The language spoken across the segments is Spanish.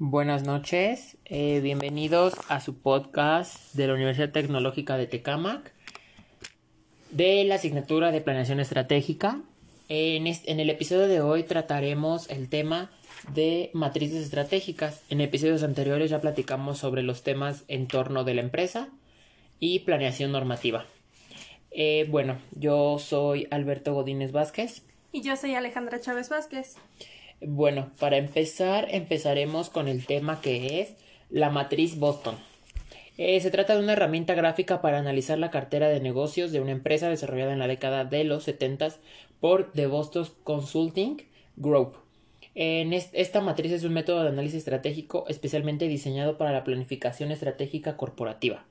Buenas noches, eh, bienvenidos a su podcast de la Universidad Tecnológica de Tecamac de la asignatura de Planeación Estratégica. En, el episodio de hoy trataremos el tema de matrices estratégicas. En episodios anteriores ya platicamos sobre los temas en torno de la empresa y planeación normativa. Eh, bueno, yo soy Alberto Godínez Vázquez. Y yo soy Alejandra Chávez Vázquez. Bueno, para empezar, empezaremos con el tema que es la matriz Boston. Eh, se trata de una herramienta gráfica para analizar la cartera de negocios de una empresa desarrollada en la década de los 70 por The Boston Consulting Group. En esta matriz es un método de análisis estratégico especialmente diseñado para la planificación estratégica corporativa.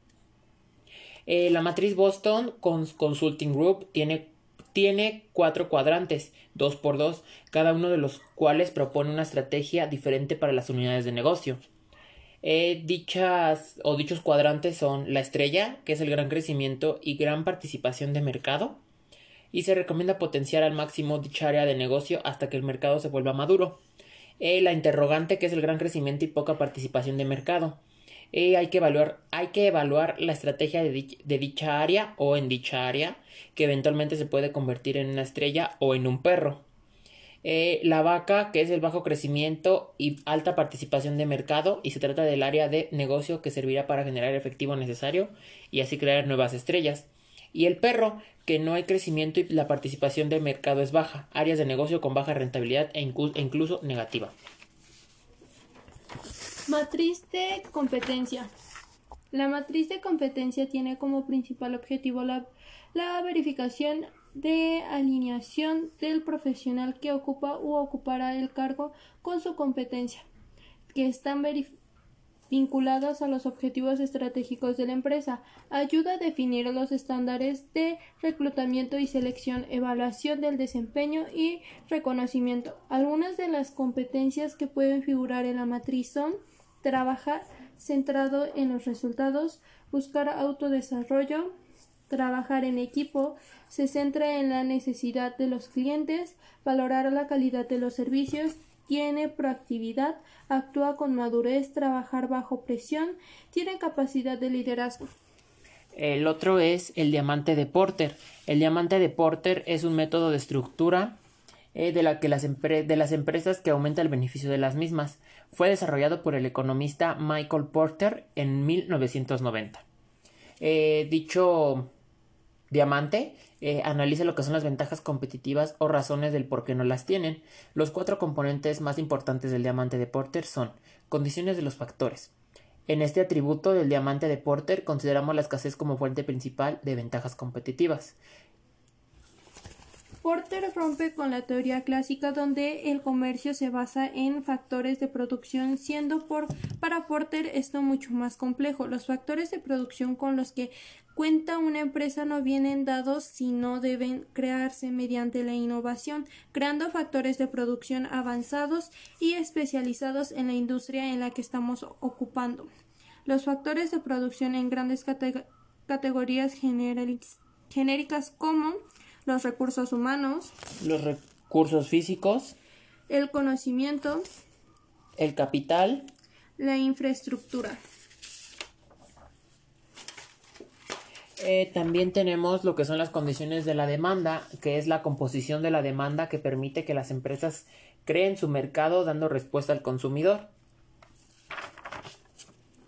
Eh, la matriz Boston Consulting Group tiene tiene cuatro cuadrantes, dos por dos, cada uno de los cuales propone una estrategia diferente para las unidades de negocio. Eh, dichas o dichos cuadrantes son la estrella, que es el gran crecimiento y gran participación de mercado, y se recomienda potenciar al máximo dicha área de negocio hasta que el mercado se vuelva maduro. Eh, la interrogante, que es el gran crecimiento y poca participación de mercado. Eh, hay, que evaluar, hay que evaluar la estrategia de, dicha área o en dicha área, que eventualmente se puede convertir en una estrella o en un perro. Eh, la vaca, que es el bajo crecimiento y alta participación de mercado, y se trata del área de negocio que servirá para generar efectivo necesario y así crear nuevas estrellas. Y el perro, que no hay crecimiento y la participación de mercado es baja, áreas de negocio con baja rentabilidad e, e incluso negativa. Matriz de competencia. La matriz de competencia tiene como principal objetivo la, verificación de alineación del profesional que ocupa u ocupará el cargo con su competencia, que están vinculados a los objetivos estratégicos de la empresa, ayuda a definir los estándares de reclutamiento y selección, evaluación del desempeño y reconocimiento. Algunas de las competencias que pueden figurar en la matriz son trabajar centrado en los resultados, buscar autodesarrollo, trabajar en equipo, se centra en la necesidad de los clientes, valorar la calidad de los servicios, tiene proactividad, actúa con madurez, trabajar bajo presión, tiene capacidad de liderazgo. El otro es el diamante de Porter. El diamante de Porter es un método de estructura eh, de, la que las de las empresas que aumenta el beneficio de las mismas. Fue desarrollado por el economista Michael Porter en 1990. Eh, dicho diamante eh, analiza lo que son las ventajas competitivas o razones del por qué no las tienen. Los cuatro componentes más importantes del diamante de Porter son condiciones de los factores. En este atributo del diamante de Porter consideramos la escasez como fuente principal de ventajas competitivas. Porter rompe con la teoría clásica donde el comercio se basa en factores de producción, siendo por, para Porter esto mucho más complejo. Los factores de producción con los que cuenta una empresa no vienen dados, sino deben crearse mediante la innovación, creando factores de producción avanzados y especializados en la industria en la que estamos ocupando. Los factores de producción en grandes categorías genéricas como los recursos humanos, los recursos físicos, el conocimiento, el capital, la infraestructura. Eh, también tenemos lo que son las condiciones de la demanda, que es la composición de la demanda que permite que las empresas creen su mercado dando respuesta al consumidor.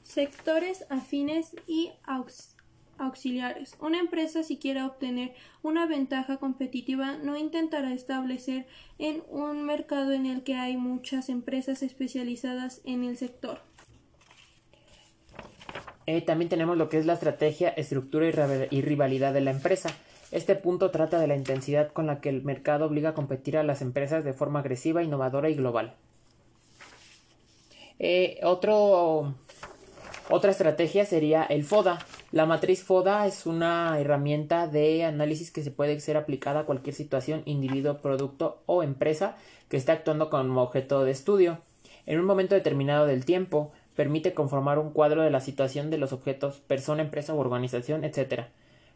Sectores afines y aux auxiliares. Una empresa si quiere obtener una ventaja competitiva no intentará establecer en un mercado en el que hay muchas empresas especializadas en el sector. Eh, también tenemos lo que es la estrategia, estructura y, rivalidad de la empresa. Este punto trata de la intensidad con la que el mercado obliga a competir a las empresas de forma agresiva, innovadora y global. Eh, otra estrategia sería el FODA, la matriz FODA es una herramienta de análisis que se puede ser aplicada a cualquier situación, individuo, producto o empresa que esté actuando como objeto de estudio. En un momento determinado del tiempo, permite conformar un cuadro de la situación de los objetos, persona, empresa u organización, etc.,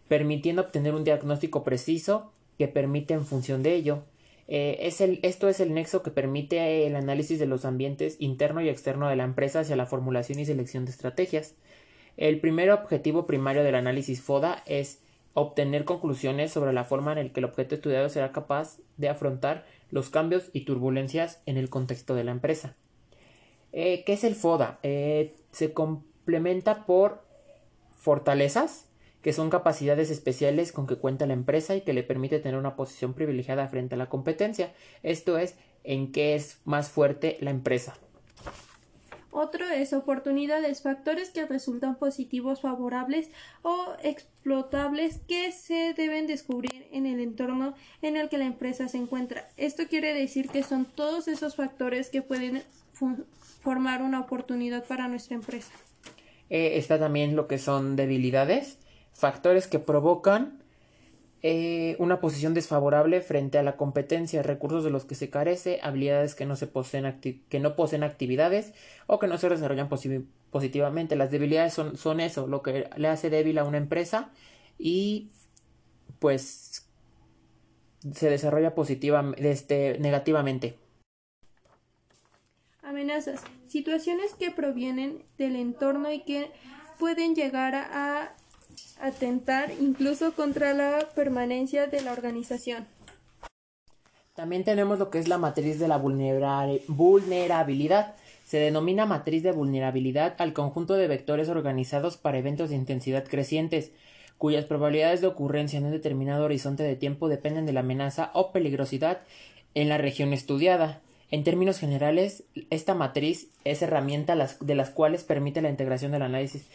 permitiendo obtener un diagnóstico preciso que permite en función de ello Eh, es el, esto es el nexo que permite el análisis de los ambientes interno y externo de la empresa hacia la formulación y selección de estrategias. El primer objetivo primario del análisis FODA es obtener conclusiones sobre la forma en la que el objeto estudiado será capaz de afrontar los cambios y turbulencias en el contexto de la empresa. Eh, ¿Qué es el FODA? Eh, se complementa por fortalezas, que son capacidades especiales con que cuenta la empresa y que le permite tener una posición privilegiada frente a la competencia. Esto es, en qué es más fuerte la empresa. Otro es oportunidades, factores que resultan positivos, favorables o explotables que se deben descubrir en el entorno en el que la empresa se encuentra. Esto quiere decir que son todos esos factores que pueden formar una oportunidad para nuestra empresa. Eh, está también lo que son debilidades, factores que provocan eh, una posición desfavorable frente a la competencia, recursos de los que se carece, habilidades que no, se poseen que no poseen actividades o que no se desarrollan positivamente. Las debilidades son, son eso, lo que le hace débil a una empresa y pues se desarrolla positivamente, este, negativamente. Amenazas. Situaciones que provienen del entorno y que pueden llegar a atentar incluso contra la permanencia de la organización. También tenemos lo que es la matriz de la vulnerabilidad. Se denomina matriz de vulnerabilidad al conjunto de vectores organizados para eventos de intensidad crecientes, cuyas probabilidades de ocurrencia en un determinado horizonte de tiempo dependen de la amenaza o peligrosidad en la región estudiada. En términos generales, esta matriz es herramienta de las cuales permite la integración del análisis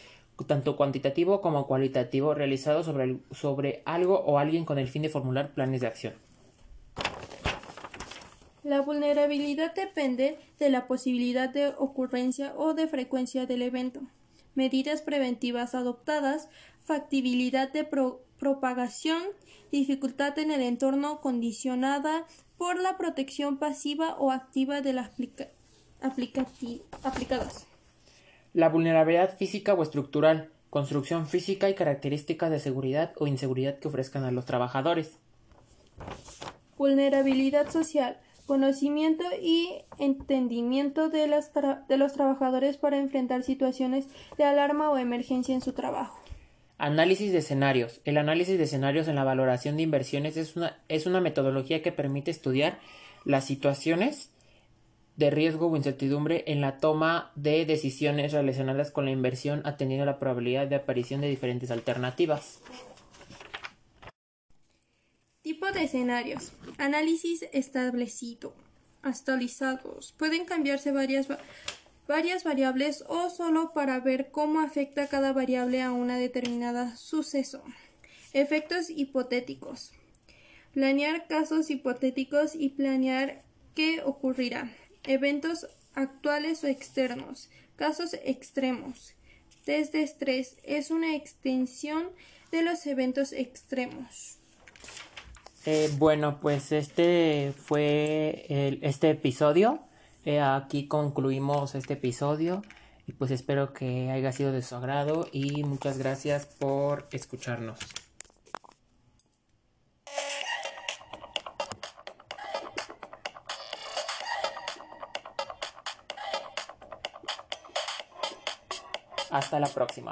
tanto cuantitativo como cualitativo realizado sobre, sobre algo o alguien con el fin de formular planes de acción. La vulnerabilidad depende de la posibilidad de ocurrencia o de frecuencia del evento, medidas preventivas adoptadas, factibilidad de propagación, dificultad en el entorno condicionada por la protección pasiva o activa de las aplicadas. La vulnerabilidad física o estructural, construcción física y características de seguridad o inseguridad que ofrezcan a los trabajadores. Vulnerabilidad social, conocimiento y entendimiento de, de, los trabajadores para enfrentar situaciones de alarma o emergencia en su trabajo. Análisis de escenarios. El análisis de escenarios en la valoración de inversiones es una, es una metodología que permite estudiar las situaciones de riesgo o incertidumbre en la toma de decisiones relacionadas con la inversión atendiendo a la probabilidad de aparición de diferentes alternativas. Tipo de escenarios. Análisis establecido. Actualizados. Pueden cambiarse varias, varias variables o solo para ver cómo afecta cada variable a una determinada suceso. Efectos hipotéticos. Planear casos hipotéticos y planear qué ocurrirá. Eventos actuales o externos. Casos extremos. Test de estrés es una extensión de los eventos extremos. Eh, bueno, pues este fue este episodio. Eh, aquí concluimos este episodio y pues espero que haya sido de su agrado y muchas gracias por escucharnos. Hasta la próxima.